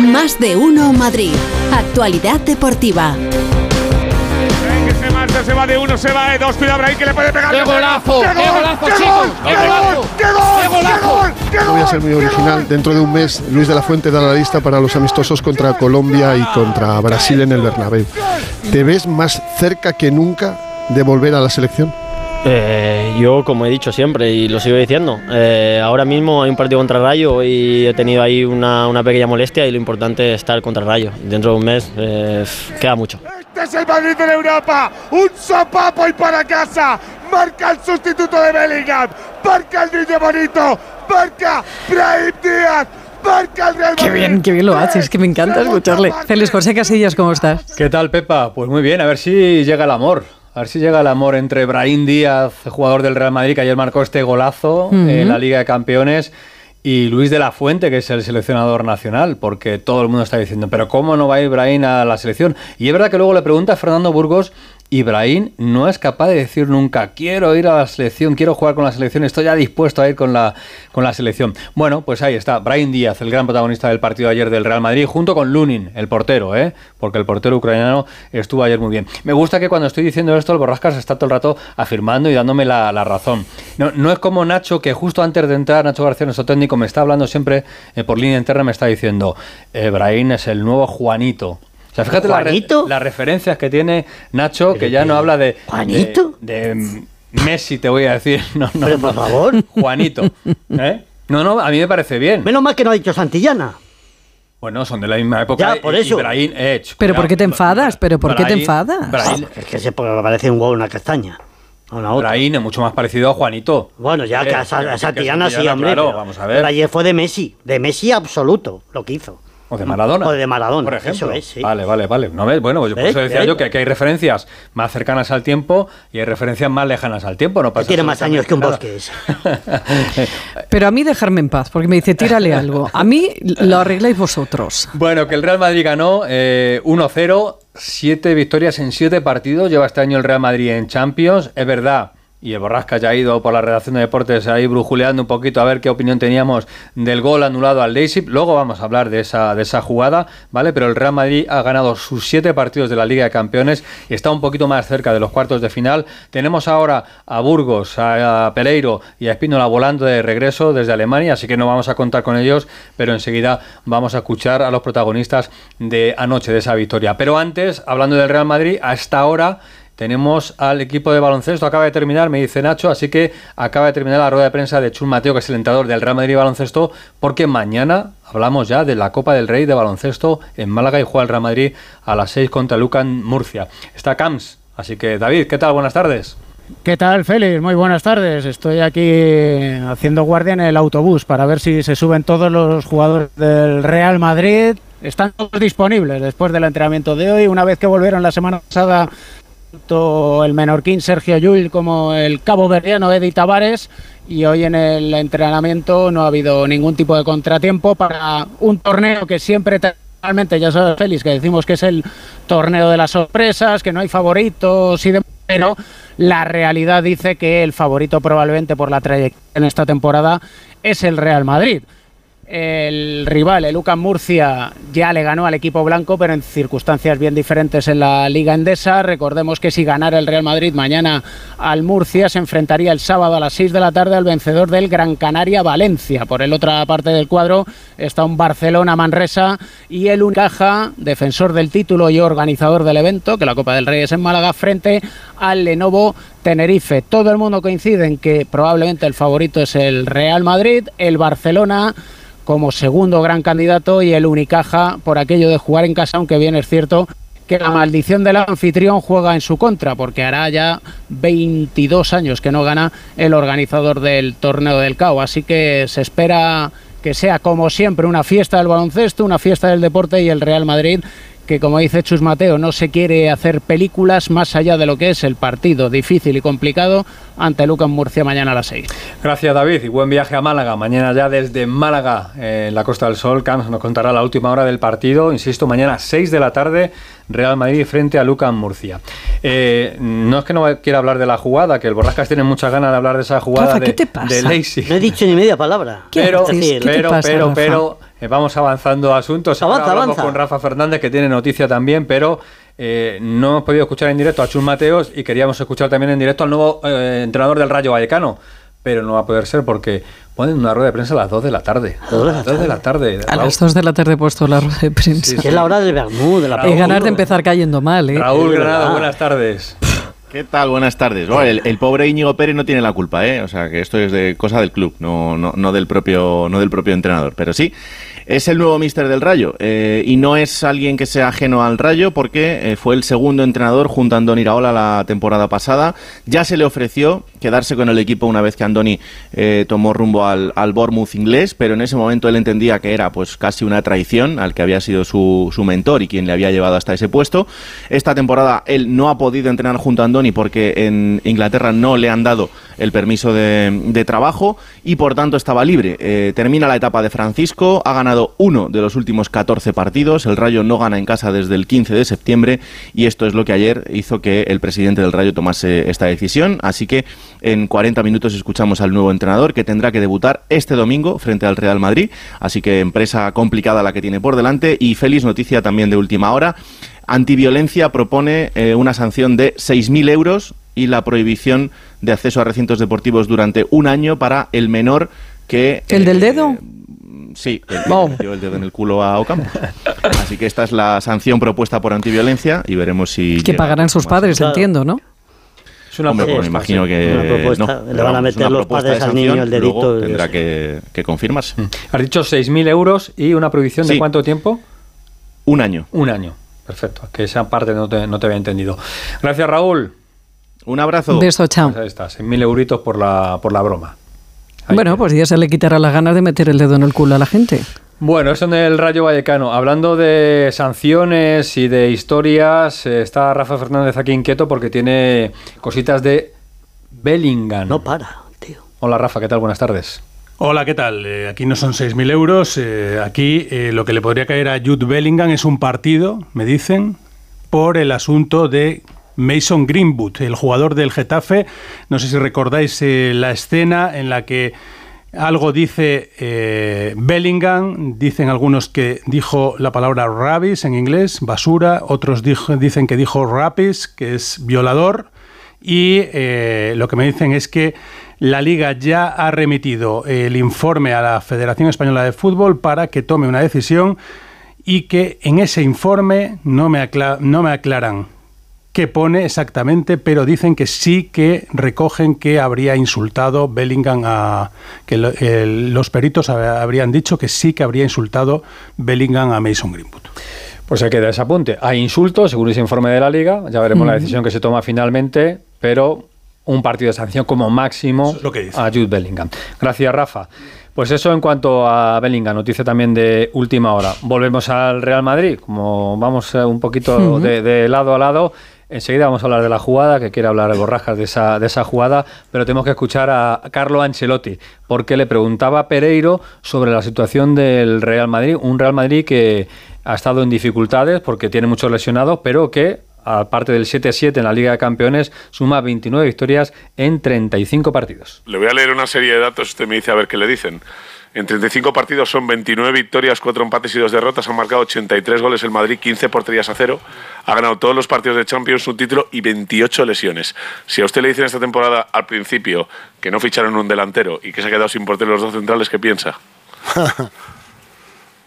Más de uno Madrid. Actualidad deportiva. Ven que se marcha, se va de uno, se va de dos. Cuidado, Brahim, que le puede pegar. ¡Qué golazo! ¡Qué ¡Qué gol! golazo, ¡Qué chicos! ¡Qué ¡Qué golazo! gol! ¡Qué gol! ¡Qué golazo! ¡Qué No voy a ser muy original. Dentro de un mes, Luis de la Fuente da la lista para los amistosos contra Colombia y contra Brasil en el Bernabéu. ¿Te ves más cerca que nunca de volver a la selección? Eh, yo, como he dicho siempre y lo sigo diciendo, eh, ahora mismo hay un partido contra Rayo y he tenido ahí una, una pequeña molestia y lo importante es estar contra Rayo. Dentro de un mes eh, queda mucho. Este es el Madrid de la Europa. Un sopapo y para casa. Marca el sustituto de Bellingham. Marca el niño bonito. Marca Brahim Díaz. Marca el Real Qué bien, qué bien lo haces, que me encanta escucharle. Félix José Casillas, ¿cómo estás? ¿Qué tal, Pepa? Pues muy bien, a ver si llega el amor. A ver si llega el amor entre Brahim Díaz, jugador del Real Madrid, que ayer marcó este golazo en la Liga de Campeones, y Luis de la Fuente, que es el seleccionador nacional, porque todo el mundo está diciendo, pero ¿cómo no va a ir Brahim a la selección? Y es verdad que luego le pregunta a Fernando Burgos y Brahim no es capaz de decir nunca, quiero ir a la selección, quiero jugar con la selección, estoy ya dispuesto a ir con la, con la selección. Bueno, pues ahí está, Brahim Díaz, el gran protagonista del partido ayer del Real Madrid, junto con Lunin, el portero, ¿eh? porque el portero ucraniano estuvo ayer muy bien. Me gusta que cuando estoy diciendo esto, el Borrascas está todo el rato afirmando y dándome la, la razón. No, no es como Nacho, que justo antes de entrar, Nacho García, nuestro técnico, me está hablando siempre eh, por línea interna, me está diciendo, eh, Brahim es el nuevo Juanito. O sea, fíjate las referencias que tiene Nacho, que ya no habla de. ¿Juanito? De, de Messi, te voy a decir. No, no, Pero, por favor. Juanito. ¿eh? No, no, a mí me parece bien. Menos mal que no ha dicho Santillana. Bueno, son de la misma época. Ya, por y- y eso. Brahim, eh, ch, ¿Pero por qué te enfadas? ¿Pero por qué te enfadas? Brahim, Es que se me parece un huevo una castaña. A una otra. Brahim es mucho más parecido a Juanito. Bueno, ya Eh, que a, Santillana sí, hombre. claro, pero, vamos a ver. pero ayer fue de Messi. De Messi absoluto lo que hizo. O de Maradona. O de Maradona, Por ejemplo. eso es, sí. Vale, vale, vale. ¿No ves? Bueno, pues yo por eso decía ¿Ves? yo que, que hay referencias más cercanas al tiempo y hay referencias más lejanas al tiempo. No pasa tiene más años que un bosque. Pero a mí dejarme en paz, porque me dice, tírale algo. A mí lo arregláis vosotros. Bueno, que el Real Madrid ganó eh, 1-0, siete victorias en siete partidos. Lleva este año el Real Madrid en Champions. Es verdad. Y el Borrasca ya ha ido por la redacción de deportes ahí brujuleando un poquito a ver qué opinión teníamos del gol anulado al Leipzig. Luego vamos a hablar de esa, de esa jugada, ¿vale? Pero el Real Madrid ha ganado sus siete partidos de la Liga de Campeones y está un poquito más cerca de los cuartos de final. Tenemos ahora a Burgos, a, a Pereiro y a Espínola volando de regreso desde Alemania, así que no vamos a contar con ellos, pero enseguida vamos a escuchar a los protagonistas de anoche, de esa victoria. Pero antes, hablando del Real Madrid, a esta hora tenemos al equipo de baloncesto, acaba de terminar, me dice Nacho, así que acaba de terminar la rueda de prensa de Chus Mateo, que es el entrenador del Real Madrid baloncesto, porque mañana hablamos ya de la Copa del Rey de baloncesto en Málaga y juega el Real Madrid a las 6 contra Lucan Murcia. Está Camps, así que David, ¿qué tal? Buenas tardes. ¿Qué tal, Félix? Muy buenas tardes. Estoy aquí haciendo guardia en el autobús para ver si se suben todos los jugadores del Real Madrid. Están todos disponibles después del entrenamiento de hoy. Una vez que volvieron la semana pasada tanto el menorquín Sergio Llull como el cabo verdiano Eddie Tavares y hoy en el entrenamiento no ha habido ningún tipo de contratiempo para un torneo que siempre realmente ya sabes Félix que decimos que es el torneo de las sorpresas que no hay favoritos y demás pero la realidad dice que el favorito probablemente por la trayectoria en esta temporada es el Real Madrid el rival, el UCAM Murcia, ya le ganó al equipo blanco, pero en circunstancias bien diferentes en la Liga Endesa. Recordemos que si ganara el Real Madrid mañana al Murcia, se enfrentaría el sábado a las 6 de la tarde al vencedor del Gran Canaria Valencia. Por el otra parte del cuadro está un Barcelona Manresa y el Unicaja, defensor del título y organizador del evento, que la Copa del Rey es en Málaga, frente al Lenovo Tenerife. Todo el mundo coincide en que probablemente el favorito es el Real Madrid, el Barcelona como segundo gran candidato y el Unicaja por aquello de jugar en casa, aunque bien es cierto que la maldición del anfitrión juega en su contra, porque hará ya 22 años que no gana el organizador del torneo del CAO. Así que se espera que sea como siempre una fiesta del baloncesto, una fiesta del deporte y el Real Madrid que como dice Chus Mateo no se quiere hacer películas más allá de lo que es el partido difícil y complicado ante Lucas Murcia mañana a las 6. Gracias David y buen viaje a Málaga. Mañana ya desde Málaga, eh, en la Costa del Sol, Camps nos contará la última hora del partido. Insisto, mañana 6 de la tarde, Real Madrid frente a Lucas Murcia. Eh, no es que no quiera hablar de la jugada, que el Borrascas tiene muchas ganas de hablar de esa jugada Rafa, de, ¿qué te pasa? de Leipzig. No he dicho ni media palabra. ¿Qué Pero? ¿Qué te pero, pasa, pero, Rafa? pero, vamos avanzando asuntos. Ahora Avanza, hablamos avanza. con Rafa Fernández, que tiene noticia también, pero eh, no hemos podido escuchar en directo a Chus Mateos y queríamos escuchar también en directo al nuevo eh, entrenador del Rayo Vallecano. Pero no va a poder ser porque ponen una rueda de prensa a las 2 de la tarde. A las 2 de la tarde. A Raúl, las 2 de la tarde he puesto la rueda de prensa. Que es la hora del Bermú, de la He ganas de empezar cayendo mal, ¿eh? Raúl Granado, buenas tardes. ¿Qué tal? Buenas tardes. Bueno, el, el pobre Íñigo Pérez no tiene la culpa, ¿eh? O sea, que esto es de cosa del club, no, no, no del propio, no del propio entrenador. Pero sí, es el nuevo míster del Rayo eh, y no es alguien que sea ajeno al Rayo porque eh, fue el segundo entrenador junto a Andoni Iraola la temporada pasada. Ya se le ofreció quedarse con el equipo una vez que Andoni eh, tomó rumbo al, al Bournemouth inglés, pero en ese momento él entendía que era pues casi una traición al que había sido su, su mentor y quien le había llevado hasta ese puesto. Esta temporada él no ha podido entrenar junto a Andoni porque en Inglaterra no le han dado el permiso de, de trabajo y por tanto estaba libre. Termina la etapa de Francisco, ha ganado uno de los últimos 14 partidos, el Rayo no gana en casa desde el 15 de septiembre y esto es lo que ayer hizo que el presidente del Rayo tomase esta decisión. Así que en 40 minutos escuchamos al nuevo entrenador que tendrá que debutar este domingo frente al Real Madrid. Así que empresa complicada la que tiene por delante y feliz noticia también de última hora. Antiviolencia propone eh, una sanción de 6.000 euros y la prohibición de acceso a recintos deportivos durante un año para el menor que... ¿El del eh, dedo? Sí, el que Wow. metió el dedo en el culo a Ocampo. Así que esta es la sanción propuesta por antiviolencia y veremos si... Que pagarán sus padres, Claro. entiendo, ¿no? Es una Hombre, pues propuesta, me imagino sí. que Una propuesta. no, Le van a meter los padres de al niño el dedito luego tendrá que, que confirmarse. Has dicho 6.000 euros y una prohibición de Sí. cuánto tiempo? Un año. Un año. Perfecto. Que esa parte no te, no te había entendido. Gracias, Raúl. Un abrazo. Beso, chao. Pues ahí está, 6.000 euritos por la, por la broma. Ahí Bueno, pues ya se le quitará las ganas de meter el dedo en el culo a la gente. Bueno, eso en el Rayo Vallecano. Hablando de sanciones y de historias, eh, está Rafa Fernández aquí inquieto porque tiene cositas de Bellingham. No para, tío. Hola Rafa, ¿qué tal? Buenas tardes. Hola, ¿qué tal? Eh, aquí no son 6.000 euros. eh, aquí eh, lo que le podría caer a Jude Bellingham es un partido, me dicen, por el asunto de Mason Greenwood, el jugador del Getafe. No sé si recordáis eh, la escena en la que algo dice eh, Bellingham, dicen algunos que dijo la palabra rabis en inglés, basura, otros dicen que dijo rapis, que es violador, y eh, lo que me dicen es que la liga ya ha remitido el informe a la Federación Española de Fútbol para que tome una decisión y que en ese informe no me, no me aclaran qué pone exactamente, pero dicen que sí que recogen que habría insultado Bellingham a... que lo- el- los peritos hab- habrían dicho que sí que habría insultado Bellingham a Mason Greenwood. Pues se queda ese apunte. Hay insultos, según ese informe de la Liga. Ya veremos la decisión que se toma finalmente, pero un partido de sanción como máximo es lo que a Jude Bellingham. Gracias, Rafa. Pues eso en cuanto a Bellingham, noticia también de última hora. Volvemos al Real Madrid, como vamos eh, un poquito de, de lado a lado. Enseguida vamos a hablar de la jugada, que quiere hablar Borrajas de esa, de esa jugada, pero tenemos que escuchar a Carlo Ancelotti, porque le preguntaba a Pereiro sobre la situación del Real Madrid, un Real Madrid que ha estado en dificultades porque tiene muchos lesionados, pero que, aparte del 7-7 en la Liga de Campeones, suma 29 victorias en 35 partidos. Le voy a leer una serie de datos, usted me dice a ver qué le dicen. En 35 partidos son 29 victorias, 4 empates y 2 derrotas. Han marcado 83 goles el Madrid, 15 porterías a cero. Ha ganado todos los partidos de Champions, un título y 28 lesiones. Si a usted le dicen esta temporada al principio que no ficharon un delantero y que se ha quedado sin portero los dos centrales, ¿qué piensa?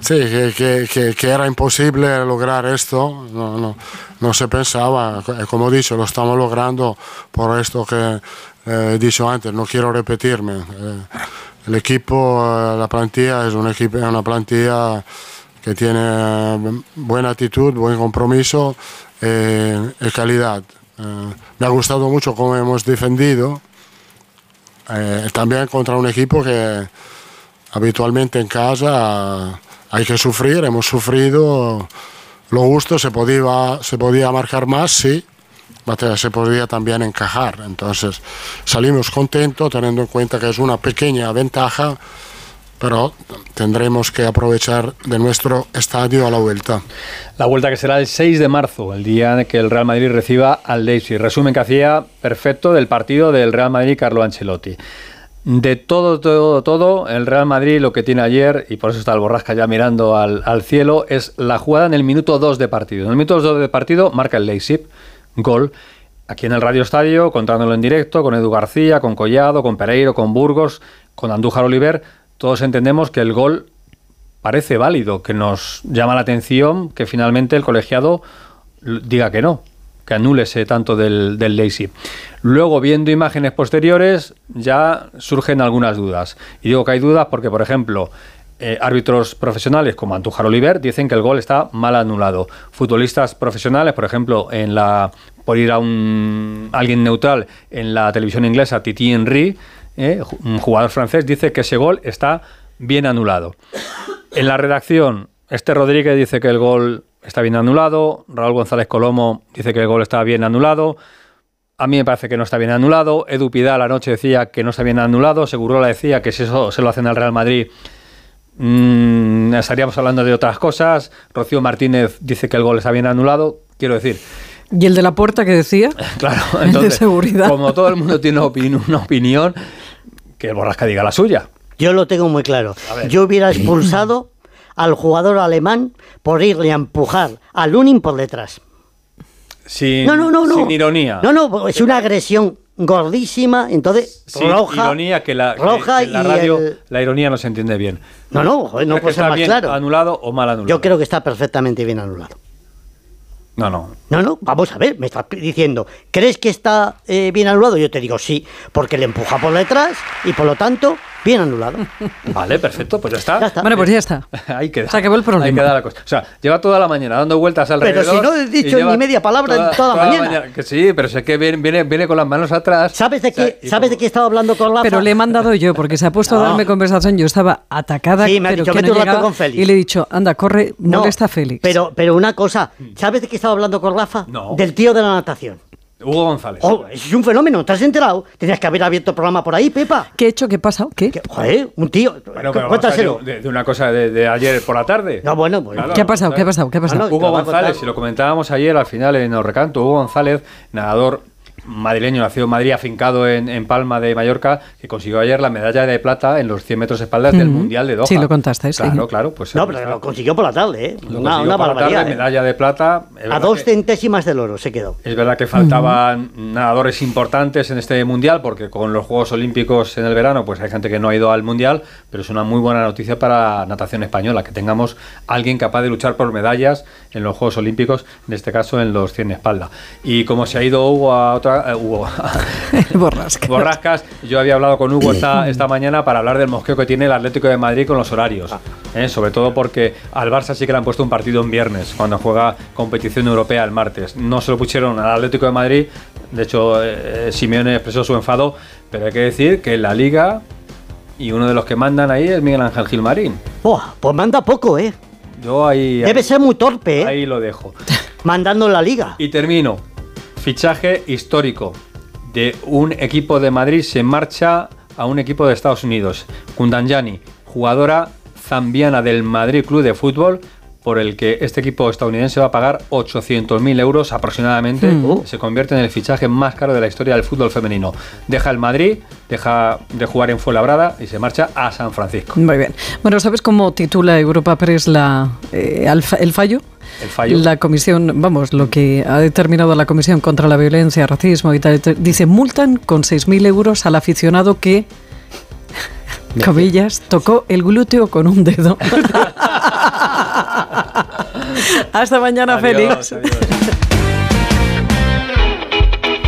Sí, que, que- era imposible lograr esto, no, no, no se pensaba. Como he dicho, lo estamos logrando por esto que eh, he dicho antes, no quiero repetirme. Eh, el equipo, eh, la plantilla es un equipo, una plantilla que tiene eh, buena actitud, buen compromiso eh, y calidad. Eh, me ha gustado mucho cómo hemos defendido, eh, también contra un equipo que habitualmente en casa hay que sufrir, hemos sufrido. Lo justo se podía, se podía marcar más, sí, se podía también encajar. Entonces salimos contentos teniendo en cuenta que es una pequeña ventaja, pero tendremos que aprovechar de nuestro estadio a la vuelta. La vuelta que será el 6 de marzo, el día en que el Real Madrid reciba al Leipzig. Resumen que hacía perfecto del partido del Real Madrid Carlo Ancelotti. De todo, todo, todo, el Real Madrid lo que tiene ayer, y por eso está el Borrasca ya mirando al, cielo, es la jugada en el minuto 2 de partido. En el minuto 2 de partido marca el Leipzig, gol. Aquí en el Radio Estadio, contándolo en directo, con Edu García, con Collado, con Pereiro, con Burgos, con Andújar Oliver, todos entendemos que el gol parece válido, que nos llama la atención que finalmente el colegiado diga que no, que anule ese tanto del, del Leipzig. Luego, viendo imágenes posteriores, ya surgen algunas dudas. Y digo que hay dudas porque, por ejemplo, eh, árbitros profesionales como Andújar Oliver dicen que el gol está mal anulado. Futbolistas profesionales, por ejemplo, en la por ir a un alguien neutral en la televisión inglesa, Titi Henry, eh, un jugador francés, dice que ese gol está bien anulado. En la redacción, este Rodríguez dice que el gol está bien anulado, Raúl González Colomo dice que el gol está bien anulado. A mí me parece que no está bien anulado. Edu Pidal anoche decía que no está bien anulado. Segurola decía que si eso se lo hacen al Real Madrid, mm, estaríamos hablando de otras cosas. Rocío Martínez dice que el gol está bien anulado. Quiero decir, ¿Y el de la puerta que decía? claro, de seguridad. como todo el mundo tiene una opinión, que el Borrasca diga la suya. Yo lo tengo muy claro. Yo hubiera expulsado al jugador alemán por irle a empujar a Lunin por detrás. Sin, No, no, no, no. sin ironía. No, no, es una agresión gordísima, entonces Sin roja. ironía, que la, que- roja que en la y radio el- la ironía no se entiende bien. No, no, no ¿Crees que puede ser más bien claro. anulado o mal anulado? Yo creo que está perfectamente bien anulado. No, no. No, no, vamos a ver, me estás diciendo, ¿crees que está eh, bien anulado? Yo te digo sí, porque le empuja por detrás y por lo tanto, bien anulado. Vale, perfecto, pues ya está. Ya está. Bueno, pues ya está. Ahí queda. Se acabó el problema. Ahí queda la cosa. O sea, lleva toda la mañana dando vueltas alrededor. Pero si no he dicho ni media palabra en toda la mañana. Que sí, pero sé que viene, viene, viene con las manos atrás. ¿Sabes de O sea, qué, y ¿sabes de qué estaba hablando con Rafa? Pero le he mandado yo, porque se ha puesto a darme conversación. Yo estaba atacada, Sí, me ha pero dicho, que vete no un rato llegaba, con Félix. Y le he dicho, anda, corre, No, molesta a Félix. Pero, pero una cosa, ¿sabes de qué estaba hablando con Rafa? No. Del tío de la natación. Hugo González. Oh, es un fenómeno, ¿te has enterado? Tenías que haber abierto el programa por ahí, Pepa. ¿Qué he hecho? ¿Qué ha pasado? ¿Qué? Joder, un tío. Bueno, pero vamos a cuéntaselo. de, de una cosa de, de ayer por la tarde. No, bueno, pues. Claro. ¿Qué ha pasado? ¿Qué ha pasado? ¿Qué ha pasado? Ah, no, Hugo González, si lo comentábamos ayer al final en el recanto, Hugo González, nadador madrileño, nacido en Madrid, afincado en, en Palma de Mallorca, que consiguió ayer la medalla de plata en los 100 metros espaldas del. Mundial de Doha. Sí, lo contaste, sí. Claro, claro. Pues No, pero está. lo consiguió por la tarde, ¿eh? Lo Una, una por la barbaridad. tarde, ¿eh? medalla de plata. A dos que- centésimas del oro se quedó. Es verdad que faltaban nadadores importantes en este mundial, porque con los Juegos Olímpicos en el verano, pues hay gente que no ha ido al mundial, pero es una muy buena noticia para natación española, que tengamos alguien capaz de luchar por medallas en los Juegos Olímpicos, en este caso en los 100 espalda. Y como se ha ido Hugo a otra. Eh, Hugo, Borrasca. Borrascas, yo había hablado con Hugo esta, esta mañana para hablar del mosqueo que tiene el Atlético de Madrid con los horarios. ¿eh? Sobre todo porque al Barça sí que le han puesto un partido en viernes, cuando juega competición europea el martes. No se lo pusieron al Atlético de Madrid, de hecho eh, Simeone expresó su enfado, pero hay que decir que en la liga y uno de los que mandan ahí es Miguel Ángel Gilmarín. Buah, pues manda poco, ¿eh? Yo ahí, Debe ser muy torpe, ¿eh? ahí lo dejo. Mandando en la liga. Y termino. Fichaje histórico de un equipo de Madrid se marcha a un equipo de Estados Unidos. Kundanjani, jugadora zambiana del Madrid Club de Fútbol, por el que este equipo estadounidense va a pagar 800.000 euros aproximadamente. Mm. Se convierte en el fichaje más caro de la historia del fútbol femenino. Deja el Madrid, deja de jugar en Fuenlabrada y se marcha a San Francisco. Muy bien. Bueno, ¿sabes cómo titula Europa Press la, eh, el fallo? El fallo. La comisión, vamos, lo que ha determinado la Comisión contra la Violencia, Racismo y tal, dice, multan con 6.000 euros al aficionado que, comillas, tocó el glúteo con un dedo. Hasta mañana, Adiós, Félix. adiós.